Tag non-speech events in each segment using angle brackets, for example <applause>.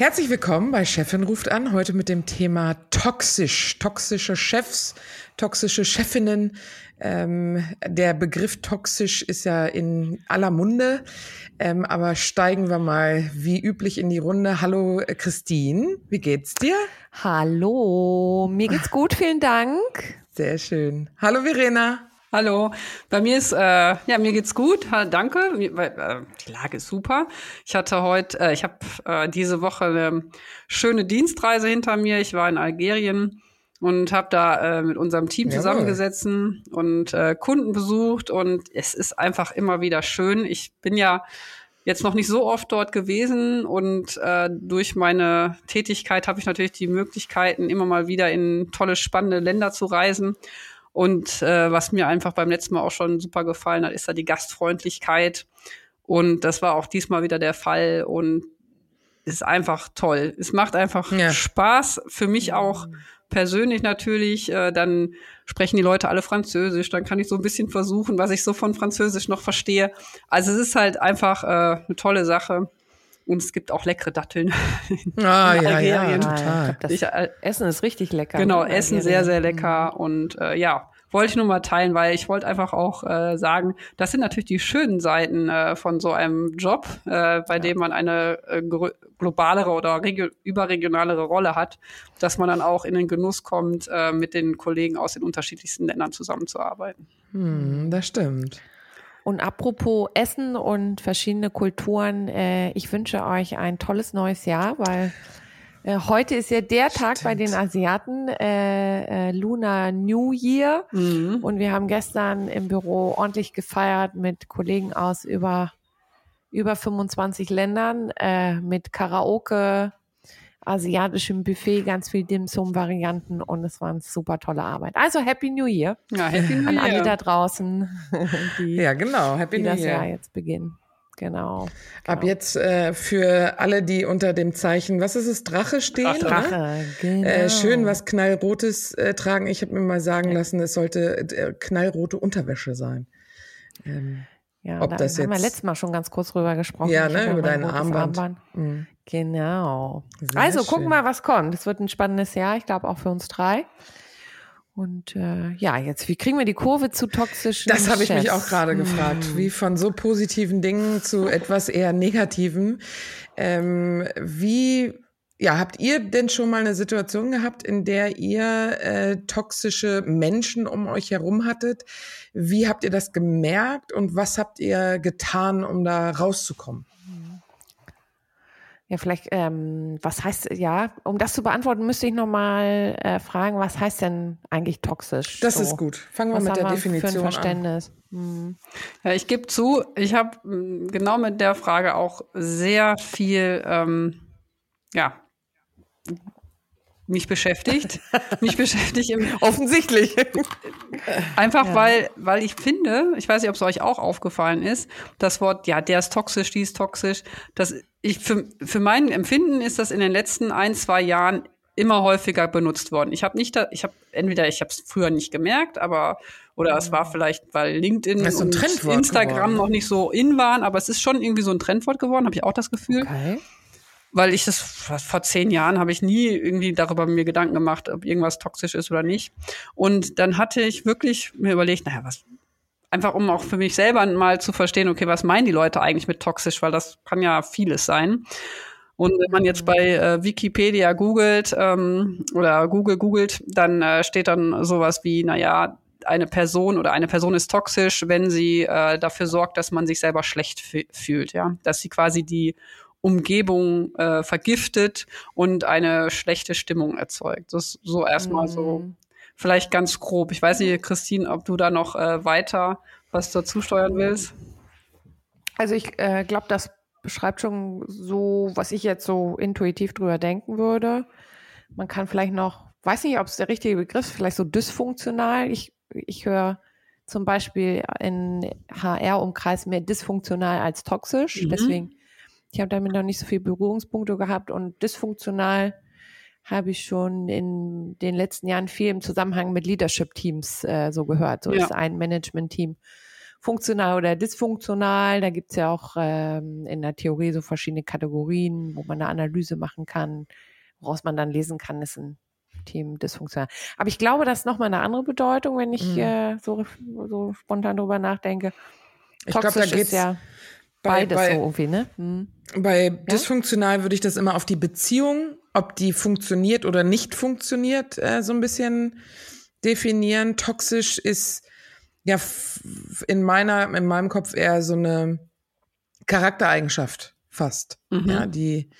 Herzlich willkommen bei Chefin ruft an, heute mit dem Thema toxisch, toxische Chefs, toxische Chefinnen. Ähm, der Begriff toxisch ist ja in aller Munde, ähm, aber steigen wir mal wie üblich in die Runde. Hallo Christine, wie geht's dir? Hallo, mir geht's gut, vielen Dank. Sehr schön. Hallo Verena. Hallo, bei mir ist, äh, ja, mir geht's gut, danke, äh, die Lage ist super. Ich hatte heute, äh, ich habe äh, diese Woche eine schöne Dienstreise hinter mir. Ich war in Algerien und habe da äh, mit unserem Team zusammengesessen und äh, Kunden besucht und es ist einfach immer wieder schön. Ich bin ja jetzt noch nicht so oft dort gewesen und äh, durch meine Tätigkeit habe ich natürlich die Möglichkeiten, immer mal wieder in tolle, spannende Länder zu reisen. Und äh, was mir einfach beim letzten Mal auch schon super gefallen hat, ist da die Gastfreundlichkeit. Und das war auch diesmal wieder der Fall. Und ist einfach toll. Es macht einfach ja. Spaß. Für mich auch persönlich natürlich. Äh, dann sprechen die Leute alle Französisch. Dann kann ich so ein bisschen versuchen, was ich so von Französisch noch verstehe. Also es ist halt einfach äh, eine tolle Sache. Und es gibt auch leckere Datteln. Ah, ja, <laughs> ja, total. Das ich, äh, Essen ist richtig lecker. Genau, ne? Essen sehr, sehr lecker. Mhm. Und äh, ja, wollte ich nur mal teilen, weil ich wollte einfach auch äh, sagen, das sind natürlich die schönen Seiten äh, von so einem Job, äh, bei ja. dem man eine äh, globalere oder überregionalere Rolle hat, dass man dann auch in den Genuss kommt, äh, mit den Kollegen aus den unterschiedlichsten Ländern zusammenzuarbeiten. Hm, das stimmt. Und apropos Essen und verschiedene Kulturen, äh, ich wünsche euch ein tolles neues Jahr, weil heute ist ja der Stimmt. Tag bei den Asiaten, äh, äh, Lunar New Year. Mhm. Und wir haben gestern im Büro ordentlich gefeiert mit Kollegen aus über, über 25 Ländern, äh, mit Karaoke, asiatischem Buffet, ganz viel Dim-Sum-Varianten und es war eine super tolle Arbeit. Also Happy New Year ja, Happy New an Year. alle da draußen, <laughs> die, ja, genau. Happy die New das Year. Jahr jetzt beginnen. Genau, genau. Ab jetzt äh, für alle, die unter dem Zeichen, was ist es, Drache stehen? Drache, oder? genau. Äh, schön was Knallrotes äh, tragen. Ich habe mir mal sagen lassen, es sollte äh, knallrote Unterwäsche sein. Ähm, ja, ob da das haben jetzt, wir letztes Mal schon ganz kurz drüber gesprochen. Ja, ne, über dein Armband. Armband. Mhm. Genau. Sehr also gucken wir mal, was kommt. Es wird ein spannendes Jahr, ich glaube auch für uns drei. Und äh, ja, jetzt, wie kriegen wir die Kurve zu toxischen Das habe ich mich auch gerade gefragt. Hm. Wie von so positiven Dingen zu etwas eher negativen. Ähm, wie ja, habt ihr denn schon mal eine Situation gehabt, in der ihr äh, toxische Menschen um euch herum hattet? Wie habt ihr das gemerkt und was habt ihr getan, um da rauszukommen? Ja, vielleicht, ähm, was heißt, ja, um das zu beantworten, müsste ich nochmal äh, fragen, was heißt denn eigentlich toxisch? Das so? ist gut. Fangen wir was mit der Definition für ein Verständnis? an. Hm. Ja, ich gebe zu, ich habe hm, genau mit der Frage auch sehr viel, ähm, ja, mich beschäftigt. mich beschäftigt im <laughs> offensichtlich. Einfach ja. weil, weil ich finde, ich weiß nicht, ob es euch auch aufgefallen ist, das Wort, ja, der ist toxisch, die ist toxisch. Das ich für, für mein Empfinden ist das in den letzten ein, zwei Jahren immer häufiger benutzt worden. Ich habe nicht, da, ich habe entweder ich habe es früher nicht gemerkt, aber oder es war vielleicht, weil LinkedIn und Instagram geworden. noch nicht so in waren, aber es ist schon irgendwie so ein Trendwort geworden, habe ich auch das Gefühl. Okay weil ich das vor zehn Jahren habe ich nie irgendwie darüber mir Gedanken gemacht, ob irgendwas toxisch ist oder nicht. Und dann hatte ich wirklich mir überlegt, naja, was, einfach um auch für mich selber mal zu verstehen, okay, was meinen die Leute eigentlich mit toxisch, weil das kann ja vieles sein. Und wenn man jetzt bei äh, Wikipedia googelt ähm, oder Google googelt, dann äh, steht dann sowas wie, naja, eine Person oder eine Person ist toxisch, wenn sie äh, dafür sorgt, dass man sich selber schlecht fühlt, ja, dass sie quasi die Umgebung äh, vergiftet und eine schlechte Stimmung erzeugt. Das ist so erstmal mm. so mhm. vielleicht ganz grob. Ich weiß nicht, Christine, ob du da noch äh, weiter was dazu steuern willst. Also ich äh, glaube, das beschreibt schon so, was ich jetzt so intuitiv drüber denken würde. Man kann vielleicht noch, weiß nicht, ob es der richtige Begriff ist, vielleicht so dysfunktional. Ich, ich höre zum Beispiel in HR-Umkreis mehr dysfunktional als toxisch. Mhm. Deswegen, ich habe damit noch nicht so viele Berührungspunkte gehabt und dysfunktional habe ich schon in den letzten Jahren viel im Zusammenhang mit Leadership-Teams äh, so gehört. So ja. ist ein Management-Team funktional oder dysfunktional. Da gibt's ja auch ähm, in der Theorie so verschiedene Kategorien, wo man eine Analyse machen kann, woraus man dann lesen kann, ist ein Team dysfunktional. Aber ich glaube, das ist nochmal eine andere Bedeutung, wenn ich mhm. äh, so, so spontan drüber nachdenke. Ich glaube, da geht's ja beides bei, so irgendwie, ne? Mhm. Bei ja? dysfunktional würde ich das immer auf die Beziehung, ob die funktioniert oder nicht funktioniert, äh, so ein bisschen definieren. Toxisch ist ja in meiner, in meinem Kopf eher so eine Charaktereigenschaft fast, mhm. ja, die,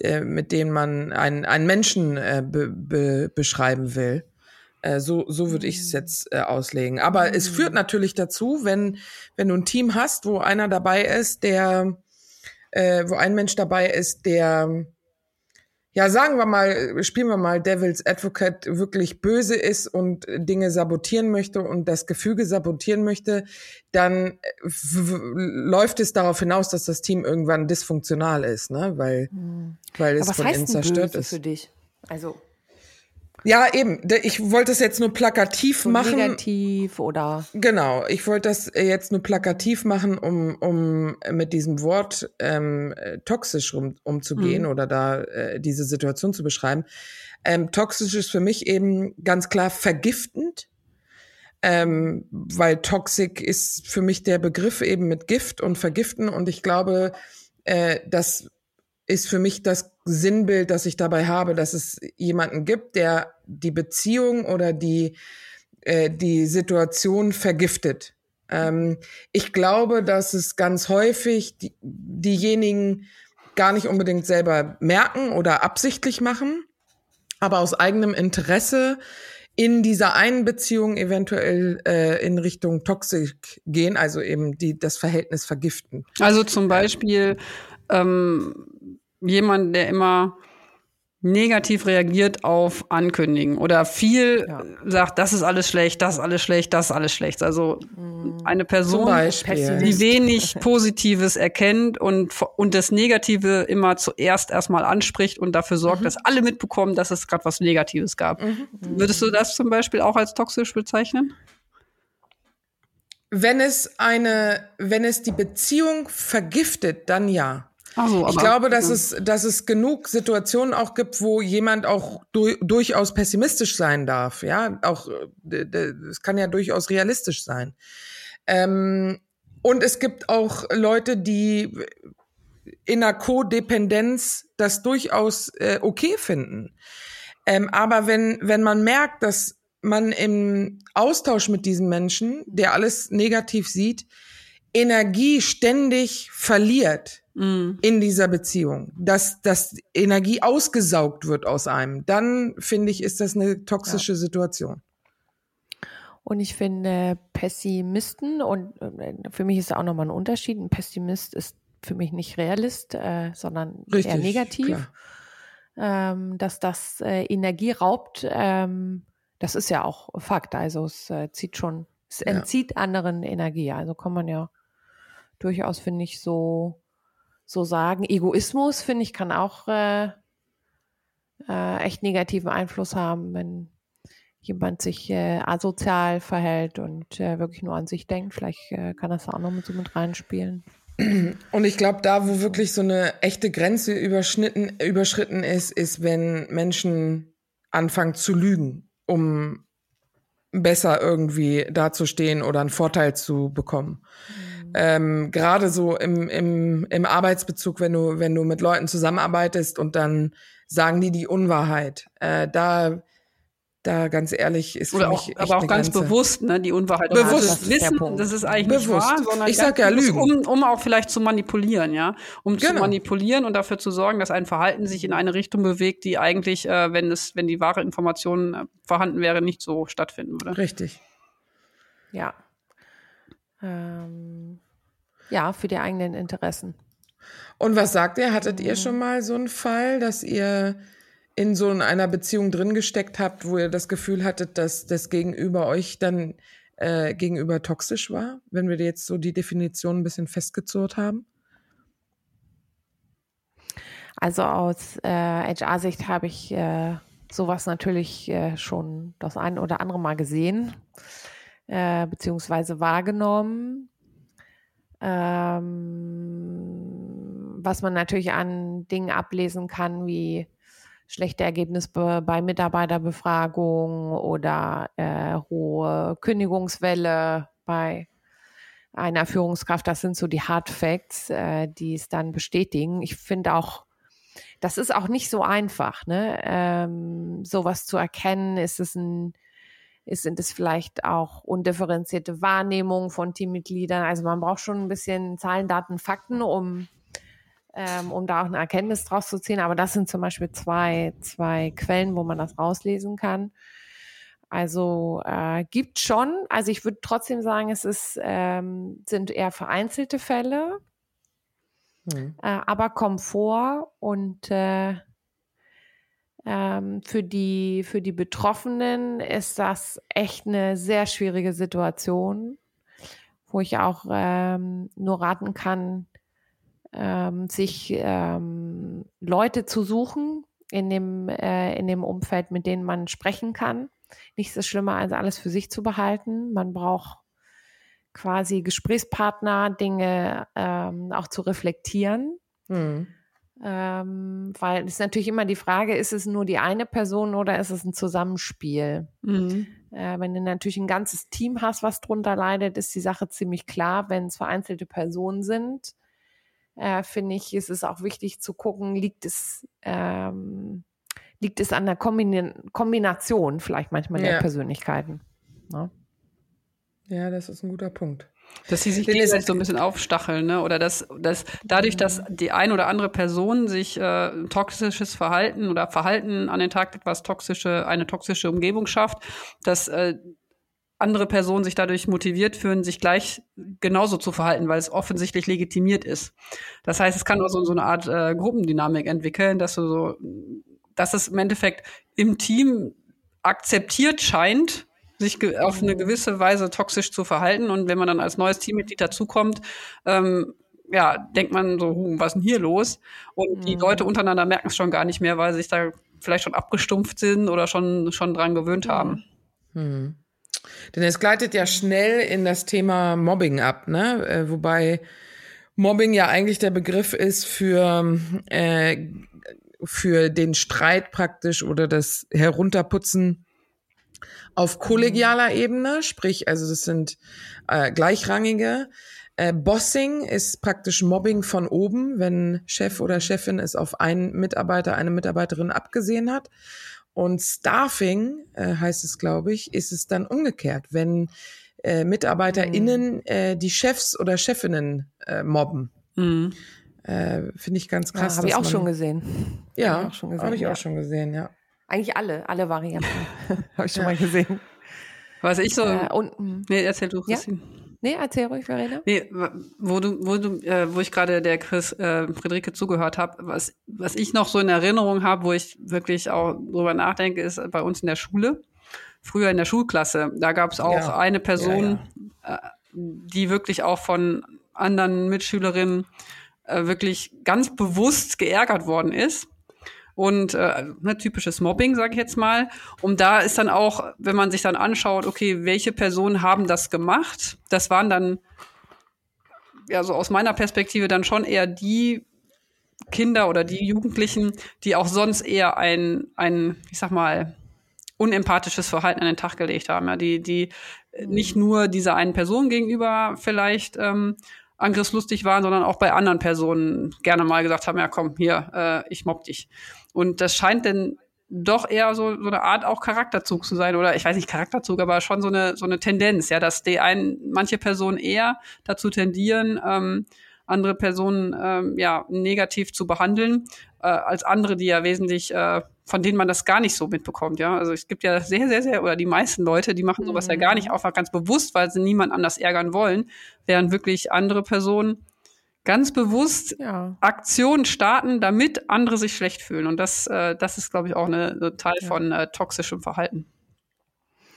äh, mit denen man einen, einen Menschen äh, be, be, beschreiben will. Äh, so, so würde ich es mhm. jetzt äh, auslegen. Aber mhm. es führt natürlich dazu, wenn, wenn du ein Team hast, wo einer dabei ist, der, äh, wo ein Mensch dabei ist, der ja, sagen wir mal, spielen wir mal Devil's Advocate wirklich böse ist und Dinge sabotieren möchte und das Gefüge sabotieren möchte, dann läuft es darauf hinaus, dass das Team irgendwann dysfunktional ist, ne? Weil, hm. weil es von innen zerstört ist. für dich? Also ja, eben. Ich wollte es jetzt nur plakativ so machen. Negativ oder. Genau. Ich wollte das jetzt nur plakativ machen, um, um mit diesem Wort ähm, toxisch um, umzugehen mhm. oder da äh, diese Situation zu beschreiben. Ähm, toxisch ist für mich eben ganz klar vergiftend. Ähm, weil Toxic ist für mich der Begriff eben mit Gift und Vergiften und ich glaube, äh, dass ist für mich das Sinnbild, das ich dabei habe, dass es jemanden gibt, der die Beziehung oder die, äh, die Situation vergiftet. Ähm, ich glaube, dass es ganz häufig die, diejenigen gar nicht unbedingt selber merken oder absichtlich machen, aber aus eigenem Interesse in dieser einen Beziehung eventuell äh, in Richtung Toxik gehen, also eben die das Verhältnis vergiften. Also zum Beispiel ähm, jemand, der immer negativ reagiert auf Ankündigen oder viel ja. sagt, das ist alles schlecht, das ist alles schlecht, das ist alles schlecht. Also mhm. eine Person, die wenig Positives erkennt und, und das Negative immer zuerst erstmal anspricht und dafür sorgt, mhm. dass alle mitbekommen, dass es gerade was Negatives gab. Mhm. Würdest du das zum Beispiel auch als toxisch bezeichnen? Wenn es eine, wenn es die Beziehung vergiftet, dann ja. So, ich glaube, dass es, dass es genug Situationen auch gibt, wo jemand auch du durchaus pessimistisch sein darf. Ja, auch es kann ja durchaus realistisch sein. Ähm, und es gibt auch Leute, die in einer Codependenz das durchaus äh, okay finden. Ähm, aber wenn wenn man merkt, dass man im Austausch mit diesen Menschen, der alles negativ sieht, Energie ständig verliert, mm. in dieser Beziehung, dass, dass Energie ausgesaugt wird aus einem, dann finde ich, ist das eine toxische ja. Situation. Und ich finde Pessimisten, und äh, für mich ist da auch nochmal ein Unterschied, ein Pessimist ist für mich nicht Realist, äh, sondern Richtig, eher negativ. Ähm, dass das äh, Energie raubt, ähm, das ist ja auch Fakt. Also es äh, zieht schon, es entzieht ja. anderen Energie. Also kann man ja durchaus, finde ich, so so sagen. Egoismus, finde ich, kann auch äh, äh, echt negativen Einfluss haben, wenn jemand sich äh, asozial verhält und äh, wirklich nur an sich denkt. Vielleicht äh, kann das auch noch mit so mit reinspielen. Und ich glaube, da, wo wirklich so eine echte Grenze überschnitten, überschritten ist, ist, wenn Menschen anfangen zu lügen, um besser irgendwie dazustehen oder einen Vorteil zu bekommen. Ähm, gerade so im, im, im Arbeitsbezug, wenn du, wenn du mit Leuten zusammenarbeitest und dann sagen die die Unwahrheit. Äh, da da ganz ehrlich ist Oder auch, aber auch ganz Grenze. bewusst, ne, die Unwahrheit. Bewusst. Das wissen, das ist eigentlich bewusst. nicht wahr, sondern ich sag ja Lügen. Um, um auch vielleicht zu manipulieren, ja. Um genau. zu manipulieren und dafür zu sorgen, dass ein Verhalten sich in eine Richtung bewegt, die eigentlich, äh, wenn es, wenn die wahre Information äh, vorhanden wäre, nicht so stattfinden würde. Richtig. Ja. Ähm, ja, für die eigenen Interessen. Und was sagt ihr? Hattet ihr mhm. schon mal so einen Fall, dass ihr in so einer Beziehung drin gesteckt habt, wo ihr das Gefühl hattet, dass das Gegenüber euch dann äh, gegenüber toxisch war, wenn wir jetzt so die Definition ein bisschen festgezurrt haben? Also aus äh, HR-Sicht habe ich äh, sowas natürlich äh, schon das ein oder andere Mal gesehen, äh, beziehungsweise wahrgenommen. Ähm, was man natürlich an Dingen ablesen kann, wie schlechte Ergebnisse bei Mitarbeiterbefragungen oder äh, hohe Kündigungswelle bei einer Führungskraft. Das sind so die Hard Facts, äh, die es dann bestätigen. Ich finde auch, das ist auch nicht so einfach, ne? Ähm, sowas zu erkennen. Ist es ein, ist, sind es vielleicht auch undifferenzierte Wahrnehmungen von Teammitgliedern? Also man braucht schon ein bisschen Zahlen, Daten, Fakten, um ähm, um da auch eine Erkenntnis draus zu ziehen. Aber das sind zum Beispiel zwei, zwei Quellen, wo man das rauslesen kann. Also äh, gibt schon, also ich würde trotzdem sagen, es ist, ähm, sind eher vereinzelte Fälle, hm. äh, aber kommen vor und äh, ähm, für, die, für die Betroffenen ist das echt eine sehr schwierige Situation, wo ich auch ähm, nur raten kann, ähm, sich ähm, Leute zu suchen in dem, äh, in dem Umfeld, mit denen man sprechen kann. Nichts ist schlimmer, als alles für sich zu behalten. Man braucht quasi Gesprächspartner, Dinge ähm, auch zu reflektieren. Mhm. Ähm, weil es ist natürlich immer die Frage, ist es nur die eine Person oder ist es ein Zusammenspiel? Mhm. Äh, wenn du natürlich ein ganzes Team hast, was drunter leidet, ist die Sache ziemlich klar. Wenn es vereinzelte Personen sind, äh, finde ich, ist es auch wichtig zu gucken, liegt es, ähm, liegt es an der Kombin Kombination vielleicht manchmal ja. der Persönlichkeiten. Ne? Ja, das ist ein guter Punkt. Dass sie sich gegenseitig so ein bisschen aufstacheln, ne? Oder dass, dass dadurch, dass die ein oder andere Person sich äh, toxisches Verhalten oder Verhalten an den Tag etwas toxische, eine toxische Umgebung schafft, dass äh, andere Personen sich dadurch motiviert fühlen, sich gleich genauso zu verhalten, weil es offensichtlich legitimiert ist. Das heißt, es kann auch so, so eine Art äh, Gruppendynamik entwickeln, dass du so, dass es im Endeffekt im Team akzeptiert scheint, sich auf eine gewisse Weise toxisch zu verhalten. Und wenn man dann als neues Teammitglied dazukommt, ähm, ja, denkt man so, hm, was ist denn hier los? Und mhm. die Leute untereinander merken es schon gar nicht mehr, weil sie sich da vielleicht schon abgestumpft sind oder schon, schon dran gewöhnt haben. Mhm. Denn es gleitet ja schnell in das Thema Mobbing ab, ne? Äh, wobei Mobbing ja eigentlich der Begriff ist für, äh, für den Streit praktisch oder das Herunterputzen auf kollegialer Ebene, sprich, also das sind äh, gleichrangige. Äh, Bossing ist praktisch Mobbing von oben, wenn Chef oder Chefin es auf einen Mitarbeiter, eine Mitarbeiterin abgesehen hat. Und Staffing äh, heißt es, glaube ich, ist es dann umgekehrt, wenn äh, MitarbeiterInnen mhm. äh, die Chefs oder Chefinnen äh, mobben. Mhm. Äh, Finde ich ganz krass. Ja, habe ich auch schon gesehen. Ja, habe ich auch schon gesehen. Ja. Eigentlich alle, alle Varianten <laughs> habe ich schon ja. mal gesehen. Was ich so. Äh, und, hm. nee, erzähl du, Christine. Ja? Nee, erzähl ruhig, Verena. Nee, wo du, wo du, äh, wo ich gerade der Chris äh, Friederike zugehört habe, was, was ich noch so in Erinnerung habe, wo ich wirklich auch drüber nachdenke, ist bei uns in der Schule. Früher in der Schulklasse, da gab es auch ja. eine Person, ja, ja. Äh, die wirklich auch von anderen Mitschülerinnen äh, wirklich ganz bewusst geärgert worden ist und äh, ne, typisches Mobbing, sage ich jetzt mal. Und da ist dann auch, wenn man sich dann anschaut, okay, welche Personen haben das gemacht? Das waren dann, ja, so aus meiner Perspektive dann schon eher die Kinder oder die Jugendlichen, die auch sonst eher ein, ein, ich sag mal, unempathisches Verhalten an den Tag gelegt haben, ja, die, die nicht nur dieser einen Person gegenüber vielleicht ähm, angriffslustig waren, sondern auch bei anderen Personen gerne mal gesagt haben, ja komm, hier, äh, ich mobb dich. Und das scheint denn doch eher so, so eine Art auch Charakterzug zu sein oder ich weiß nicht Charakterzug, aber schon so eine so eine Tendenz, ja, dass die einen manche Personen eher dazu tendieren, ähm, andere Personen ähm, ja negativ zu behandeln äh, als andere, die ja wesentlich äh, von denen man das gar nicht so mitbekommt, ja. Also es gibt ja sehr, sehr, sehr, oder die meisten Leute, die machen sowas mhm. ja gar nicht mhm. einfach ganz bewusst, weil sie niemand anders ärgern wollen, während wirklich andere Personen ganz bewusst ja. Aktionen starten, damit andere sich schlecht fühlen. Und das, äh, das ist, glaube ich, auch eine, eine Teil ja. von äh, toxischem Verhalten.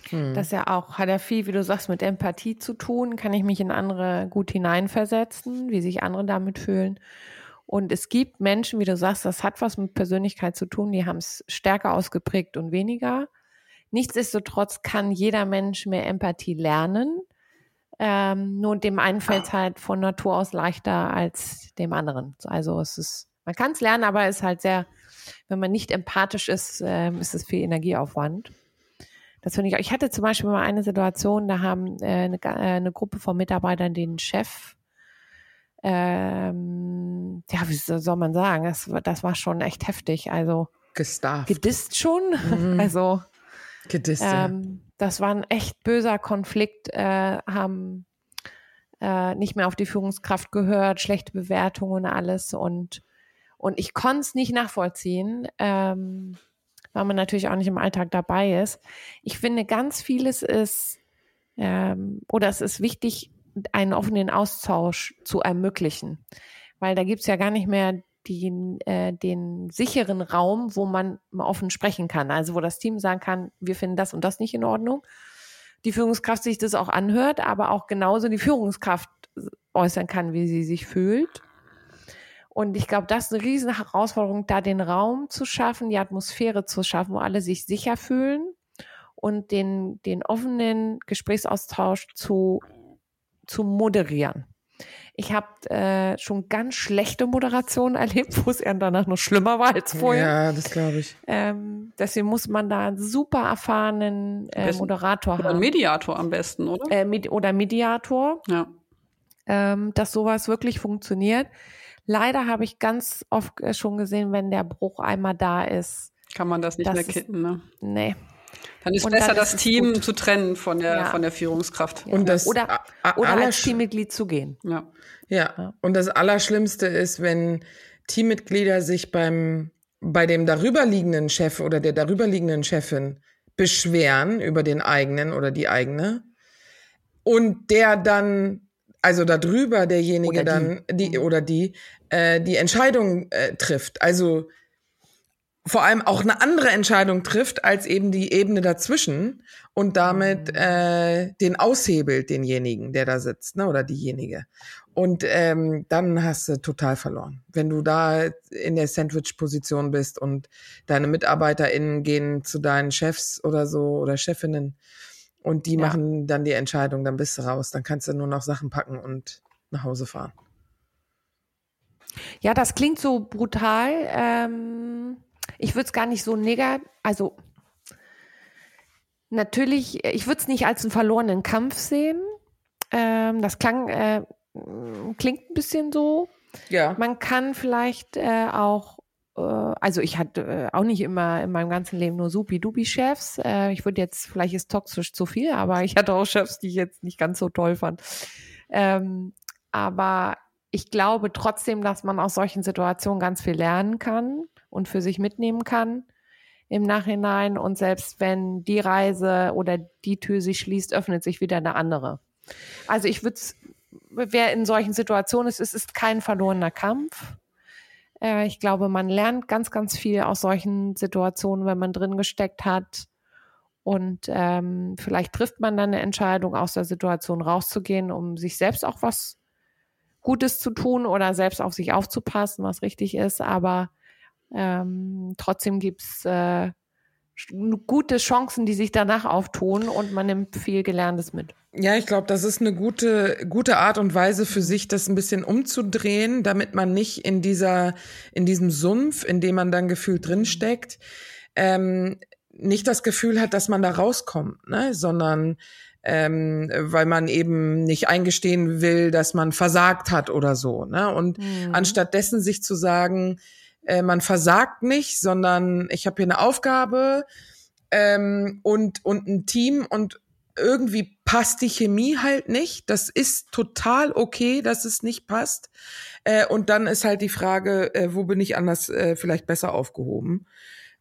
Hm. Das ja auch, hat ja viel, wie du sagst, mit Empathie zu tun. Kann ich mich in andere gut hineinversetzen, wie sich andere damit fühlen. Und es gibt Menschen, wie du sagst, das hat was mit Persönlichkeit zu tun, die haben es stärker ausgeprägt und weniger. Nichtsdestotrotz kann jeder Mensch mehr Empathie lernen. Ähm, nur dem einen fällt es halt von Natur aus leichter als dem anderen. Also es ist, man kann es lernen, aber es ist halt sehr, wenn man nicht empathisch ist, äh, ist es viel Energieaufwand. Das finde ich. Ich hatte zum Beispiel mal eine Situation, da haben äh, eine, äh, eine Gruppe von Mitarbeitern den Chef ähm, ja, wie soll man sagen, das, das war schon echt heftig. Also Gestarft. gedisst schon. Mhm. <laughs> Also gedisst, ähm, das war ein echt böser Konflikt, äh, haben äh, nicht mehr auf die Führungskraft gehört, schlechte Bewertungen und alles und und ich konnte es nicht nachvollziehen, ähm, weil man natürlich auch nicht im Alltag dabei ist. Ich finde, ganz vieles ist, ähm, oder es ist wichtig, einen offenen Austausch zu ermöglichen. Weil da gibt's ja gar nicht mehr den, äh, den sicheren Raum, wo man offen sprechen kann. Also wo das Team sagen kann, wir finden das und das nicht in Ordnung. Die Führungskraft sich das auch anhört, aber auch genauso die Führungskraft äußern kann, wie sie sich fühlt. Und ich glaube, das ist eine riesen Herausforderung, da den Raum zu schaffen, die Atmosphäre zu schaffen, wo alle sich sicher fühlen und den, den offenen Gesprächsaustausch zu zu moderieren. Ich habe äh, schon ganz schlechte Moderationen <laughs> erlebt, wo es eher danach noch schlimmer war als vorher. Ja, das glaube ich. Ähm, deswegen muss man da einen super erfahrenen äh, Moderator oder haben. Oder Mediator am besten, oder? Äh, med oder Mediator. Ja. Ähm, dass sowas wirklich funktioniert. Leider habe ich ganz oft äh, schon gesehen, wenn der Bruch einmal da ist. Kann man das nicht mehr kitten, ne? Nee. Dann ist und besser, dann das Team gut. zu trennen von der, ja. von der Führungskraft. Ja. Und das oder, oder als Teammitglied zu gehen. Ja. ja. Ja. Und das Allerschlimmste ist, wenn Teammitglieder sich beim, bei dem darüberliegenden Chef oder der darüberliegenden Chefin beschweren über den eigenen oder die eigene und der dann also darüber derjenige oder dann die, die oder die äh, die Entscheidung äh, trifft. Also vor allem auch eine andere Entscheidung trifft als eben die Ebene dazwischen und damit mhm. äh, den aushebelt, denjenigen, der da sitzt, ne, oder diejenige. Und ähm, dann hast du total verloren. Wenn du da in der Sandwich-Position bist und deine MitarbeiterInnen gehen zu deinen Chefs oder so oder Chefinnen und die ja. machen dann die Entscheidung, dann bist du raus. Dann kannst du nur noch Sachen packen und nach Hause fahren. Ja, das klingt so brutal. Ähm ich würde es gar nicht so negativ, also natürlich, ich würde es nicht als einen verlorenen Kampf sehen. Ähm, das klang, äh, klingt ein bisschen so. Ja. Man kann vielleicht äh, auch, also ich hatte äh, auch nicht immer in meinem ganzen Leben nur supi-dupi-Chefs. Äh, ich würde jetzt, vielleicht ist toxisch zu viel, aber ich hatte auch Chefs, die ich jetzt nicht ganz so toll fand. Ähm, aber ich glaube trotzdem, dass man aus solchen Situationen ganz viel lernen kann und für sich mitnehmen kann im Nachhinein. Und selbst wenn die Reise oder die Tür sich schließt, öffnet sich wieder eine andere. Also ich würde wer in solchen Situationen ist, es ist kein verlorener Kampf. Äh, ich glaube, man lernt ganz, ganz viel aus solchen Situationen, wenn man drin gesteckt hat. Und ähm, vielleicht trifft man dann eine Entscheidung, aus der Situation rauszugehen, um sich selbst auch was Gutes zu tun oder selbst auf sich aufzupassen, was richtig ist. Aber ähm, trotzdem gibt's äh, gute Chancen, die sich danach auftun und man nimmt viel Gelerntes mit. Ja, ich glaube, das ist eine gute, gute Art und Weise für sich, das ein bisschen umzudrehen, damit man nicht in dieser, in diesem Sumpf, in dem man dann gefühlt drinsteckt, ähm, nicht das Gefühl hat, dass man da rauskommt, ne? sondern ähm, weil man eben nicht eingestehen will, dass man versagt hat oder so. Ne? Und mhm. anstattdessen sich zu sagen, äh, man versagt nicht, sondern ich habe hier eine Aufgabe ähm, und, und ein Team und irgendwie passt die Chemie halt nicht. Das ist total okay, dass es nicht passt. Äh, und dann ist halt die Frage, äh, wo bin ich anders äh, vielleicht besser aufgehoben?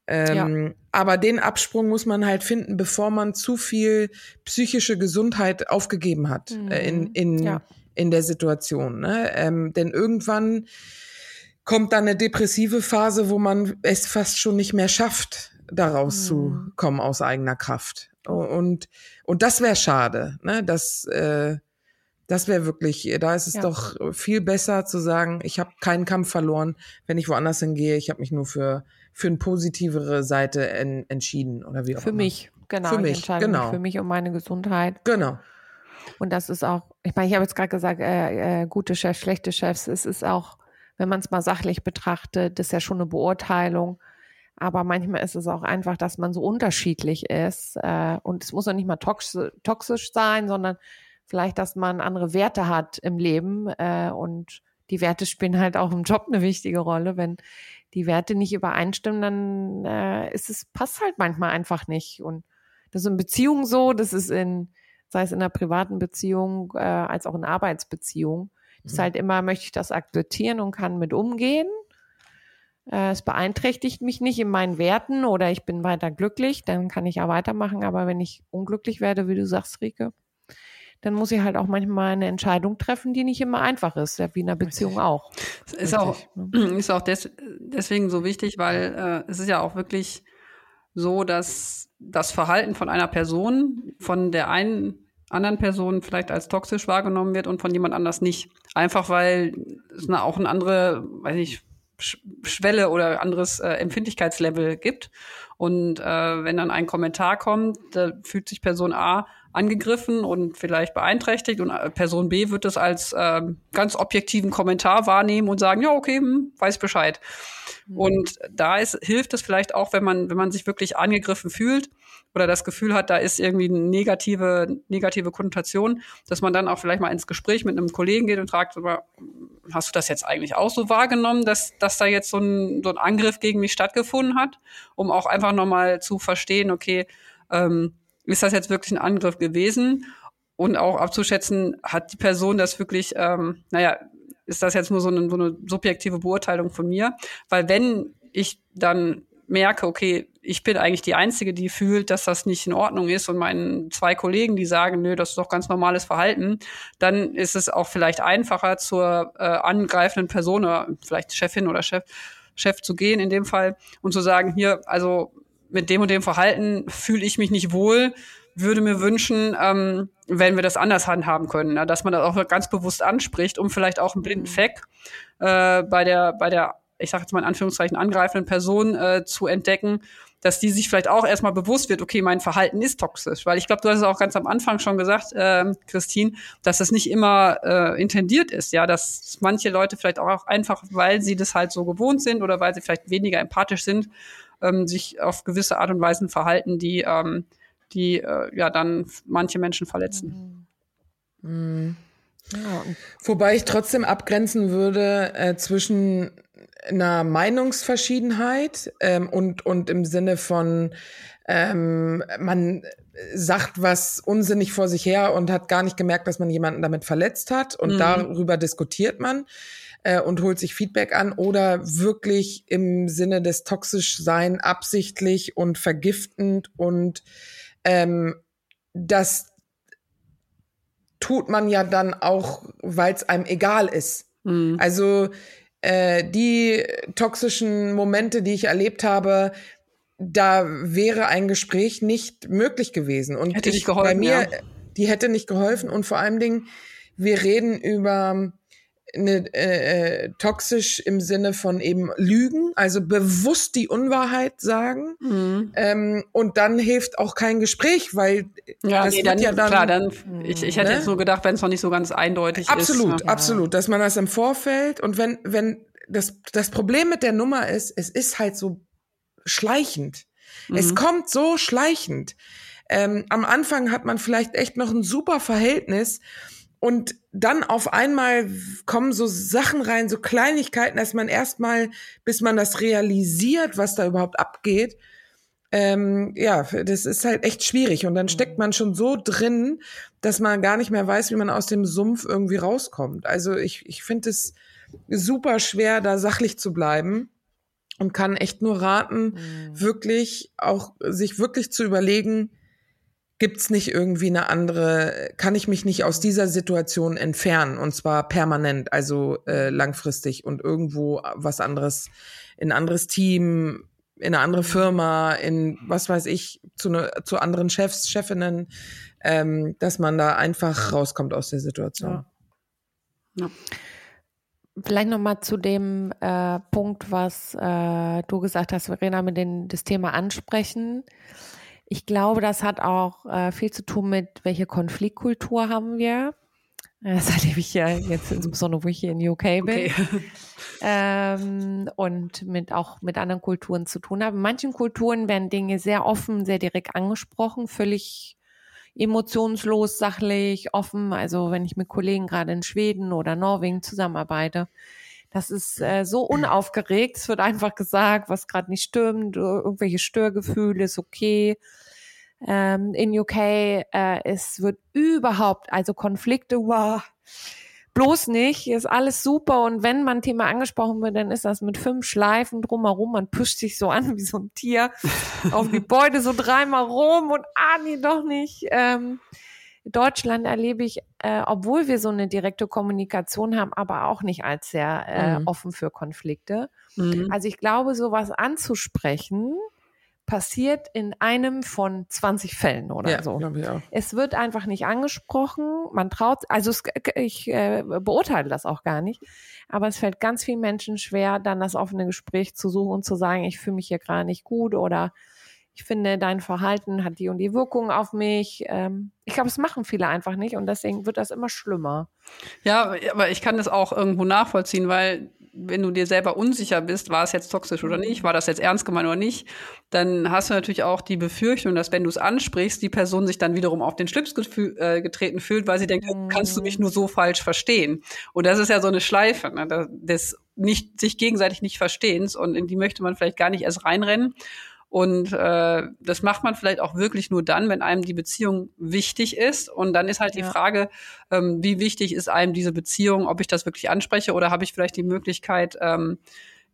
Ähm, ja. Aber den Absprung muss man halt finden, bevor man zu viel psychische Gesundheit aufgegeben hat mhm. äh, in, in, ja. in der Situation. Ne? Ähm, denn irgendwann kommt dann eine depressive Phase, wo man es fast schon nicht mehr schafft, daraus mhm. zu kommen aus eigener Kraft. Und, und das wäre schade. Ne? Das, äh, das wäre wirklich, da ist es ja. doch viel besser zu sagen, ich habe keinen Kampf verloren, wenn ich woanders hingehe. Ich habe mich nur für, für eine positivere Seite en, entschieden oder wie auch Für immer. mich, genau. Für mich, genau. Für mich und meine Gesundheit. Genau. Und das ist auch, ich meine, ich habe jetzt gerade gesagt, äh, äh, gute Chefs, schlechte Chefs. Es ist auch, wenn man es mal sachlich betrachtet, ist ja schon eine Beurteilung. Aber manchmal ist es auch einfach, dass man so unterschiedlich ist. Äh, und es muss auch nicht mal toxisch, toxisch sein, sondern vielleicht, dass man andere Werte hat im Leben. Äh, und die Werte spielen halt auch im Job eine wichtige Rolle. Wenn die Werte nicht übereinstimmen, dann äh, ist es, passt halt manchmal einfach nicht. Und das ist in Beziehungen so, das ist in, sei es in einer privaten Beziehung, äh, als auch in Arbeitsbeziehungen. Ist mhm. halt immer, möchte ich das akzeptieren und kann mit umgehen. Äh, es beeinträchtigt mich nicht in meinen Werten oder ich bin weiter glücklich, dann kann ich ja weitermachen. Aber wenn ich unglücklich werde, wie du sagst, Rike, dann muss ich halt auch manchmal eine Entscheidung treffen, die nicht immer einfach ist, ja, wie in einer Beziehung auch. Ist auch, ne? <clears throat> ist auch des, deswegen so wichtig, weil äh, es ist ja auch wirklich so, dass das Verhalten von einer Person, von der einen anderen Person vielleicht als toxisch wahrgenommen wird und von jemand anders nicht. Einfach weil es eine, auch eine andere, weiß ich, Schwelle oder anderes äh, Empfindlichkeitslevel gibt. Und äh, wenn dann ein Kommentar kommt, da fühlt sich Person A angegriffen und vielleicht beeinträchtigt und äh, Person B wird es als äh, ganz objektiven Kommentar wahrnehmen und sagen, ja, okay, hm, weiß Bescheid. Mhm. Und da ist, hilft es vielleicht auch, wenn man, wenn man sich wirklich angegriffen fühlt oder das Gefühl hat, da ist irgendwie eine negative, negative Konnotation, dass man dann auch vielleicht mal ins Gespräch mit einem Kollegen geht und fragt, hast du das jetzt eigentlich auch so wahrgenommen, dass, dass da jetzt so ein, so ein Angriff gegen mich stattgefunden hat, um auch einfach nochmal zu verstehen, okay, ähm, ist das jetzt wirklich ein Angriff gewesen? Und auch abzuschätzen, hat die Person das wirklich, ähm, naja, ist das jetzt nur so eine, so eine subjektive Beurteilung von mir? Weil wenn ich dann merke, okay, ich bin eigentlich die Einzige, die fühlt, dass das nicht in Ordnung ist und meinen zwei Kollegen, die sagen, nö, das ist doch ganz normales Verhalten, dann ist es auch vielleicht einfacher zur äh, angreifenden Person oder vielleicht Chefin oder Chef, Chef zu gehen in dem Fall und zu sagen, hier, also mit dem und dem Verhalten fühle ich mich nicht wohl, würde mir wünschen, ähm, wenn wir das anders handhaben können, ne? dass man das auch ganz bewusst anspricht, um vielleicht auch einen blinden Fleck äh, bei der, bei der, ich sage jetzt mal in Anführungszeichen, angreifenden Person äh, zu entdecken, dass die sich vielleicht auch erstmal bewusst wird, okay, mein Verhalten ist toxisch. Weil ich glaube, du hast es auch ganz am Anfang schon gesagt, äh, Christine, dass es nicht immer äh, intendiert ist, ja, dass manche Leute vielleicht auch einfach, weil sie das halt so gewohnt sind oder weil sie vielleicht weniger empathisch sind, ähm, sich auf gewisse Art und Weise verhalten, die, ähm, die äh, ja dann manche Menschen verletzen. Mhm. Ja. Wobei ich trotzdem abgrenzen würde äh, zwischen einer Meinungsverschiedenheit ähm, und, und im Sinne von, ähm, man sagt was unsinnig vor sich her und hat gar nicht gemerkt, dass man jemanden damit verletzt hat und mhm. darüber diskutiert man äh, und holt sich Feedback an oder wirklich im Sinne des toxisch sein absichtlich und vergiftend und ähm, das tut man ja dann auch, weil es einem egal ist. Mhm. Also äh, die toxischen Momente, die ich erlebt habe, da wäre ein Gespräch nicht möglich gewesen. Und hätte ich, nicht geholfen, bei mir, ja. die hätte nicht geholfen. Und vor allen Dingen, wir reden über eine, äh, äh, toxisch im Sinne von eben Lügen, also bewusst die Unwahrheit sagen. Mhm. Ähm, und dann hilft auch kein Gespräch, weil ja, das nee, dann, ja dann. Klar, dann ich, ich hätte ne? jetzt nur gedacht, wenn es noch nicht so ganz eindeutig absolut, ist. Absolut, absolut, dass man das im Vorfeld und wenn, wenn das, das Problem mit der Nummer ist, es ist halt so schleichend. Mhm. Es kommt so schleichend. Ähm, am Anfang hat man vielleicht echt noch ein super Verhältnis und dann auf einmal kommen so Sachen rein, so Kleinigkeiten, dass man erstmal, bis man das realisiert, was da überhaupt abgeht, ähm, ja, das ist halt echt schwierig. Und dann steckt man schon so drin, dass man gar nicht mehr weiß, wie man aus dem Sumpf irgendwie rauskommt. Also ich, ich finde es super schwer, da sachlich zu bleiben und kann echt nur raten, mhm. wirklich auch sich wirklich zu überlegen, gibt's nicht irgendwie eine andere, kann ich mich nicht aus dieser Situation entfernen und zwar permanent, also äh, langfristig und irgendwo was anderes, in ein anderes Team, in eine andere Firma, in was weiß ich, zu, ne, zu anderen Chefs, Chefinnen, ähm, dass man da einfach rauskommt aus der Situation. Ja. Ja. Vielleicht nochmal zu dem äh, Punkt, was äh, du gesagt hast, Verena, mit den, das Thema ansprechen. Ich glaube, das hat auch äh, viel zu tun mit, welche Konfliktkultur haben wir. <laughs> Das erlebe ich ja jetzt insbesondere, wo ich hier in UK bin. Okay. <laughs> Ähm, und mit auch mit anderen Kulturen zu tun habe. In manchen Kulturen werden Dinge sehr offen, sehr direkt angesprochen, völlig emotionslos, sachlich, offen. Also wenn ich mit Kollegen gerade in Schweden oder Norwegen zusammenarbeite, das ist äh, so unaufgeregt. Es wird einfach gesagt, was gerade nicht stimmt, irgendwelche Störgefühle ist okay. Ähm, in UK äh, es wird überhaupt, also Konflikte, wow, bloß nicht, ist alles super und wenn man ein Thema angesprochen wird, dann ist das mit fünf Schleifen drumherum, man pusht sich so an wie so ein Tier <laughs> auf Gebäude so dreimal rum und ah nee, doch nicht. Ähm, Deutschland erlebe ich, äh, obwohl wir so eine direkte Kommunikation haben, aber auch nicht als sehr äh, mhm. offen für Konflikte. Mhm. Also ich glaube, sowas anzusprechen, passiert in einem von 20 Fällen oder ja, so. Ich auch. Es wird einfach nicht angesprochen. Man traut, also es, ich äh, beurteile das auch gar nicht, aber es fällt ganz vielen Menschen schwer, dann das offene Gespräch zu suchen und zu sagen, ich fühle mich hier gerade nicht gut oder ich finde, dein Verhalten hat die und die Wirkung auf mich. Ähm, ich glaube, es machen viele einfach nicht und deswegen wird das immer schlimmer. Ja, aber ich kann das auch irgendwo nachvollziehen, weil wenn du dir selber unsicher bist, war es jetzt toxisch oder nicht, war das jetzt ernst gemeint oder nicht, dann hast du natürlich auch die Befürchtung, dass wenn du es ansprichst, die Person sich dann wiederum auf den Schlips äh, getreten fühlt, weil sie denkt, mhm. kannst du mich nur so falsch verstehen? Und das ist ja so eine Schleife, ne, des nicht, sich gegenseitig nicht Verstehens und in die möchte man vielleicht gar nicht erst reinrennen. Und äh, das macht man vielleicht auch wirklich nur dann, wenn einem die Beziehung wichtig ist. Und dann ist halt ja. die Frage, ähm, wie wichtig ist einem diese Beziehung, ob ich das wirklich anspreche oder habe ich vielleicht die Möglichkeit, ähm,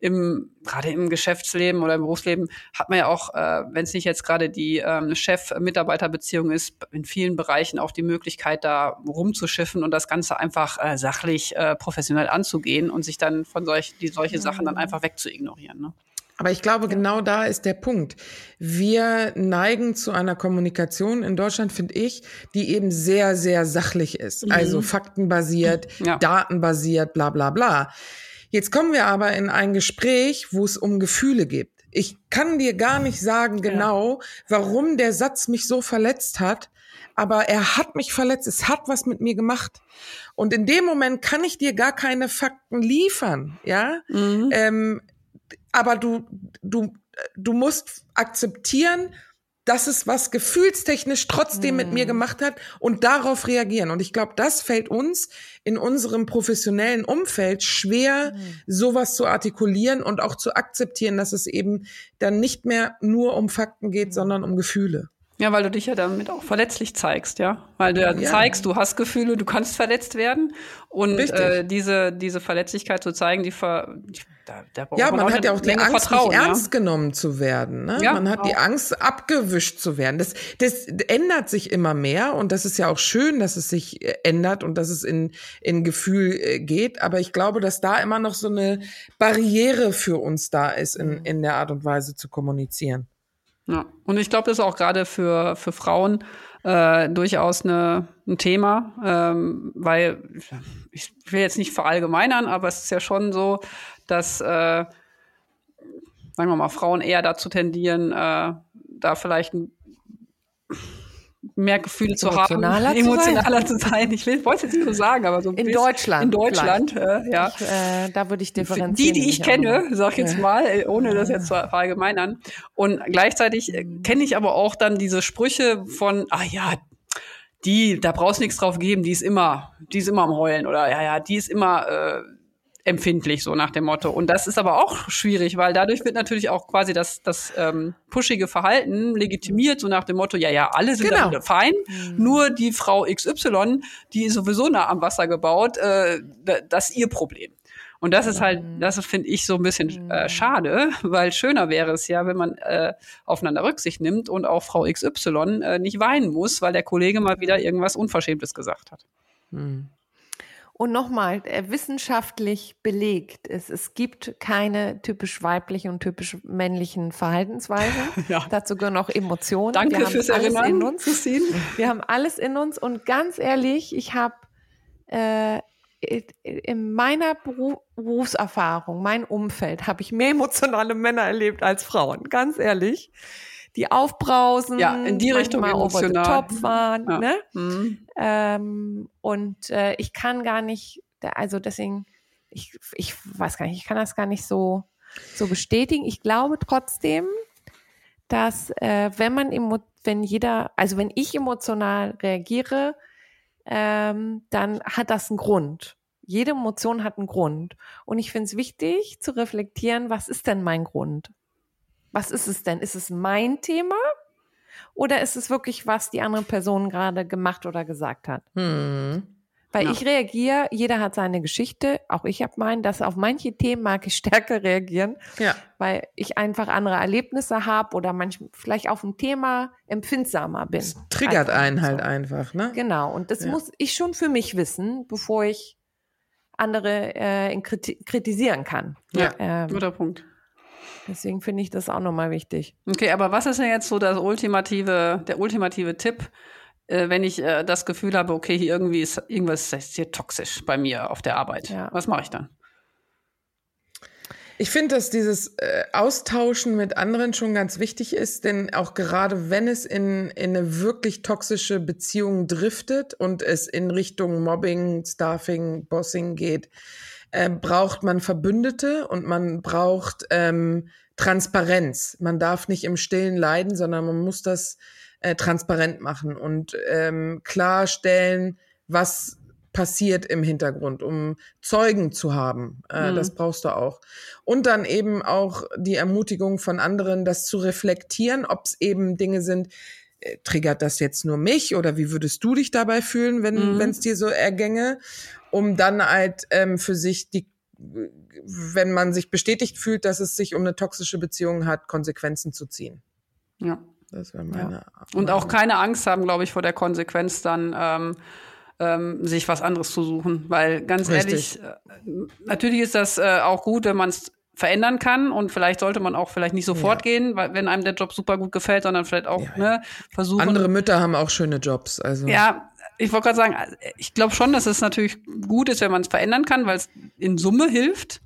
im, gerade im Geschäftsleben oder im Berufsleben hat man ja auch, äh, wenn es nicht jetzt gerade die ähm, Chef-Mitarbeiter-Beziehung ist, in vielen Bereichen auch die Möglichkeit, da rumzuschiffen und das Ganze einfach äh, sachlich, äh, professionell anzugehen und sich dann von solch, die solche Sachen dann einfach wegzuignorieren. Ne? Aber ich glaube, genau da ist der Punkt. Wir neigen zu einer Kommunikation in Deutschland, finde ich, die eben sehr, sehr sachlich ist. Mhm. Also faktenbasiert, ja. datenbasiert, bla bla bla. Jetzt kommen wir aber in ein Gespräch, wo es um Gefühle geht. Ich kann dir gar nicht sagen genau, warum der Satz mich so verletzt hat, aber er hat mich verletzt, es hat was mit mir gemacht. Und in dem Moment kann ich dir gar keine Fakten liefern, ja. Mhm. Ähm, aber du, du, du musst akzeptieren, dass es was gefühlstechnisch trotzdem mit mir hm. gemacht hat und darauf reagieren. Und ich glaube, das fällt uns in unserem professionellen Umfeld schwer, mm. sowas zu artikulieren und auch zu akzeptieren, dass es eben dann nicht mehr nur um Fakten geht, mm. sondern um Gefühle. Ja, weil du dich ja damit auch verletzlich zeigst, ja. Weil du ja, ja. zeigst, du hast Gefühle, du kannst verletzt werden. Und äh, diese, diese Verletzlichkeit zu zeigen, die, ver, die da, da ja, man, man hat ja auch die Angst, nicht ernst genommen zu werden. Ne? Ja, man hat auch. die Angst, abgewischt zu werden. Das, das ändert sich immer mehr und das ist ja auch schön, dass es sich äh, ändert und dass es in, in Gefühl äh, geht. Aber ich glaube, dass da immer noch so eine Barriere für uns da ist, in, mhm. in der Art und Weise zu kommunizieren. Ja, und ich glaube, das ist auch gerade für, für Frauen äh, durchaus eine, ein Thema, ähm, weil ich will jetzt nicht verallgemeinern, aber es ist ja schon so, dass, äh, sagen wir mal, Frauen eher dazu tendieren, äh, da vielleicht ein mehr Gefühle zu haben, emotionaler zu sein. Ich wollte es jetzt nicht so sagen, aber so ein In bisschen- Deutschland In Deutschland, äh, ja. Ich, äh, da würde ich differenzieren. Die, die ich kenne, aber- sag ich jetzt mal, äh, ohne das jetzt zu verallgemeinern. Und gleichzeitig äh, kenne ich aber auch dann diese Sprüche von, ah ja, die, da brauchst du nichts drauf geben, die ist immer, die ist immer am Heulen oder ja, ja, die ist immer äh, empfindlich, so nach dem Motto. Und das ist aber auch schwierig, weil dadurch wird natürlich auch quasi das, das ähm, pushige Verhalten legitimiert, so nach dem Motto, ja, ja, alle sind Genau. da fein, nur die Frau XY, die ist sowieso nah am Wasser gebaut, äh, da- das ist ihr Problem. Und das ist halt, das finde ich so ein bisschen äh, schade, weil schöner wäre es ja, wenn man äh, aufeinander Rücksicht nimmt und auch Frau XY äh, nicht weinen muss, weil der Kollege mal wieder irgendwas Unverschämtes gesagt hat. Und nochmal, äh, wissenschaftlich belegt ist, es gibt keine typisch weiblichen und typisch männlichen Verhaltensweisen. <laughs> Ja. Dazu gehören auch Emotionen. Danke Wir haben fürs alles Erinnern, in uns. Christine. Wir haben alles in uns und ganz ehrlich, ich habe äh, in meiner Beru Berufserfahrung, mein Umfeld, habe ich mehr emotionale Männer erlebt als Frauen. Ganz ehrlich, die aufbrausen, Ja, in die Richtung manchmal over the emotional. top waren, Ja. ne? Mhm. Ähm, und äh, ich kann gar nicht, also deswegen, ich, ich weiß gar nicht, ich kann das gar nicht so, so bestätigen. Ich glaube trotzdem, dass äh, wenn man wenn jeder, also wenn ich emotional reagiere, ähm, dann hat das einen Grund. Jede Emotion hat einen Grund. Und ich finde es wichtig zu reflektieren, was ist denn mein Grund? Was ist es denn? Ist es mein Thema? Oder ist es wirklich, was die andere Person gerade gemacht oder gesagt hat? Hm. Weil Ja. ich reagiere, jeder hat seine Geschichte, auch ich habe meinen, dass auf manche Themen mag ich <laughs> stärker reagieren, Ja. weil ich einfach andere Erlebnisse habe oder manchmal vielleicht auf ein Thema empfindsamer bin. Es triggert Einfach einen so. halt einfach, ne? Genau, und das Ja. muss ich schon für mich wissen, bevor ich andere äh, in kriti kritisieren kann. Ja, Ähm, guter Punkt. Deswegen finde ich das auch nochmal wichtig. Okay, aber was ist denn jetzt so das ultimative, der ultimative Tipp, äh, wenn ich äh, das Gefühl habe, okay, hier irgendwie ist irgendwas ist hier toxisch bei mir auf der Arbeit? Ja. Was mache ich dann? Ich finde, dass dieses äh, Austauschen mit anderen schon ganz wichtig ist, denn auch gerade wenn es in, in eine wirklich toxische Beziehung driftet und es in Richtung Mobbing, Staffing, Bossing geht, äh, braucht man Verbündete und man braucht ähm, Transparenz. Man darf nicht im Stillen leiden, sondern man muss das äh, transparent machen und ähm, klarstellen, was passiert im Hintergrund, um Zeugen zu haben. Äh, Mhm. Das brauchst du auch. Und dann eben auch die Ermutigung von anderen, das zu reflektieren, ob es eben Dinge sind, äh, triggert das jetzt nur mich oder wie würdest du dich dabei fühlen, wenn Mhm. es dir so ergänge, um dann halt ähm, für sich die wenn man sich bestätigt fühlt, dass es sich um eine toxische Beziehung hat, Konsequenzen zu ziehen. Ja. Das wäre meine. Und auch keine Angst haben, glaube ich, vor der Konsequenz dann ähm, ähm, sich was anderes zu suchen. Weil ganz Richtig. ehrlich, äh, natürlich ist das äh, auch gut, wenn man es verändern kann und vielleicht sollte man auch vielleicht nicht sofort gehen, weil wenn einem der Job super gut gefällt, sondern vielleicht auch Ja, ne, versuchen. Andere Mütter haben auch schöne Jobs. Also Ja, ich wollte gerade sagen, ich glaube schon, dass es natürlich gut ist, wenn man es verändern kann, weil es in Summe hilft.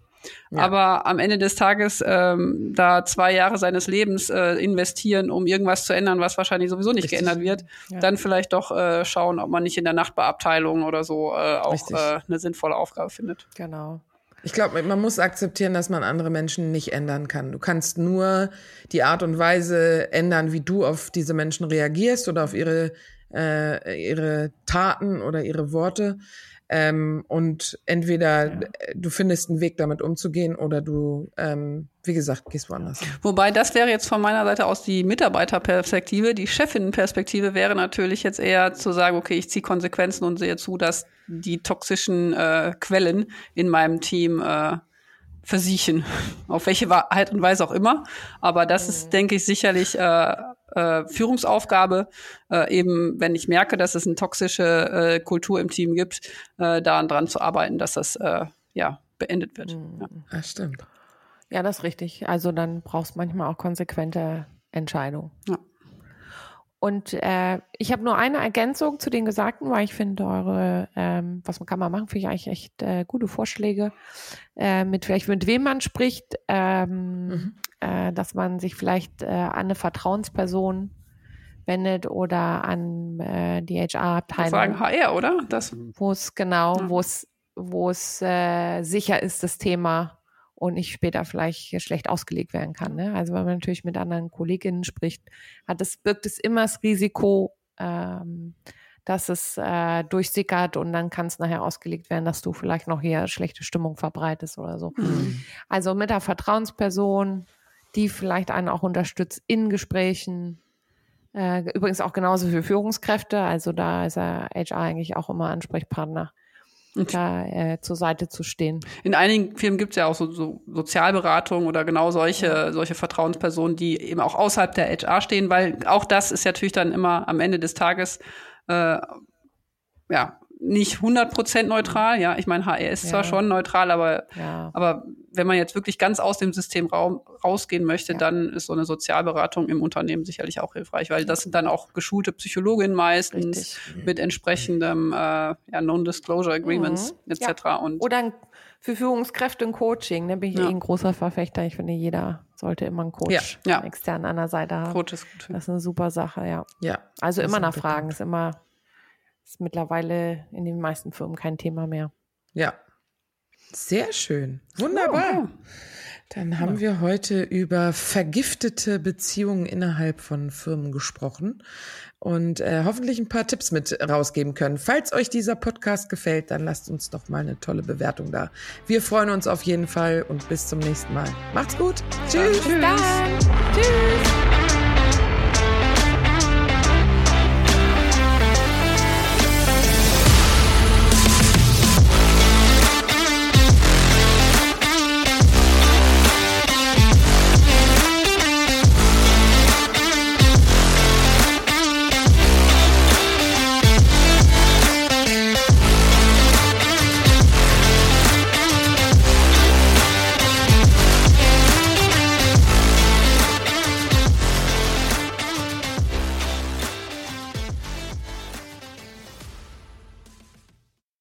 Ja. Aber am Ende des Tages ähm, da zwei Jahre seines Lebens äh, investieren, um irgendwas zu ändern, was wahrscheinlich sowieso nicht Richtig. geändert wird, dann vielleicht doch äh, schauen, ob man nicht in der Nachbarabteilung oder so äh, auch äh, eine sinnvolle Aufgabe findet. Genau. Ich glaube, man muss akzeptieren, dass man andere Menschen nicht ändern kann. Du kannst nur die Art und Weise ändern, wie du auf diese Menschen reagierst oder auf ihre, äh, ihre Taten oder ihre Worte. Ähm, und entweder äh, du findest einen Weg, damit umzugehen, oder du, ähm, wie gesagt, gehst woanders. Wobei das wäre jetzt von meiner Seite aus die Mitarbeiterperspektive. Die Chefinnenperspektive wäre natürlich jetzt eher zu sagen, okay, ich ziehe Konsequenzen und sehe zu, dass die toxischen äh, Quellen in meinem Team äh, versiechen. <laughs> Auf welche Art und Weise auch immer. Aber das ist, denke ich, sicherlich äh, äh, Führungsaufgabe, äh, eben wenn ich merke, dass es eine toxische äh, Kultur im Team gibt, äh, daran dran zu arbeiten, dass das äh, ja beendet wird. Ja. Ah, stimmt. Ja, das ist richtig. Also dann brauchst du manchmal auch konsequente Entscheidungen. Ja. Und äh, ich habe nur eine Ergänzung zu den Gesagten, weil ich finde eure, ähm, was man kann man machen, finde ich eigentlich echt äh, gute Vorschläge, äh, mit vielleicht mit wem man spricht, ähm, Mhm. äh, dass man sich vielleicht äh, an eine Vertrauensperson wendet oder an äh, die HR-Abteilung. Sagen HR, oder? Wo es genau, ja. wo es wo es äh, sicher ist, das Thema und nicht später vielleicht schlecht ausgelegt werden kann. Ne? Also wenn man natürlich mit anderen Kolleginnen spricht, hat es birgt es immer das Risiko, ähm, dass es äh, durchsickert und dann kann es nachher ausgelegt werden, dass du vielleicht noch hier schlechte Stimmung verbreitest oder so. Mhm. Also mit der Vertrauensperson, die vielleicht einen auch unterstützt in Gesprächen. Äh, übrigens auch genauso für Führungskräfte. Also da ist er HR eigentlich auch immer Ansprechpartner da äh, zur Seite zu stehen. In einigen Firmen gibt es ja auch so, so Sozialberatung oder genau solche, solche Vertrauenspersonen, die eben auch außerhalb der HR stehen, weil auch das ist natürlich dann immer am Ende des Tages äh, ja, nicht 100% neutral. Ja, ich meine, HR ist ja. zwar schon neutral, aber, ja. aber wenn man jetzt wirklich ganz aus dem System raum, rausgehen möchte, ja. dann ist so eine Sozialberatung im Unternehmen sicherlich auch hilfreich, weil das sind dann auch geschulte Psychologinnen meistens Richtig. mit entsprechendem äh, ja, Non-Disclosure Agreements mhm. etc. Und Oder für Führungskräfte ein Coaching, da ne, bin ich eh ein großer Verfechter. Ich finde, jeder sollte immer einen Coach ja. extern an der Seite haben. Coach ist gut. Das ist eine super Sache, ja. Ja. Also immer nachfragen, ist immer ist mittlerweile in den meisten Firmen kein Thema mehr. Ja. Sehr schön. Wunderbar. Oh, Dann haben ja. wir heute über vergiftete Beziehungen innerhalb von Firmen gesprochen und äh, hoffentlich ein paar Tipps mit rausgeben können. Falls euch dieser Podcast gefällt, dann lasst uns doch mal eine tolle Bewertung da. Wir freuen uns auf jeden Fall und bis zum nächsten Mal. Macht's gut. Tschüss. Bis dann. Tschüss.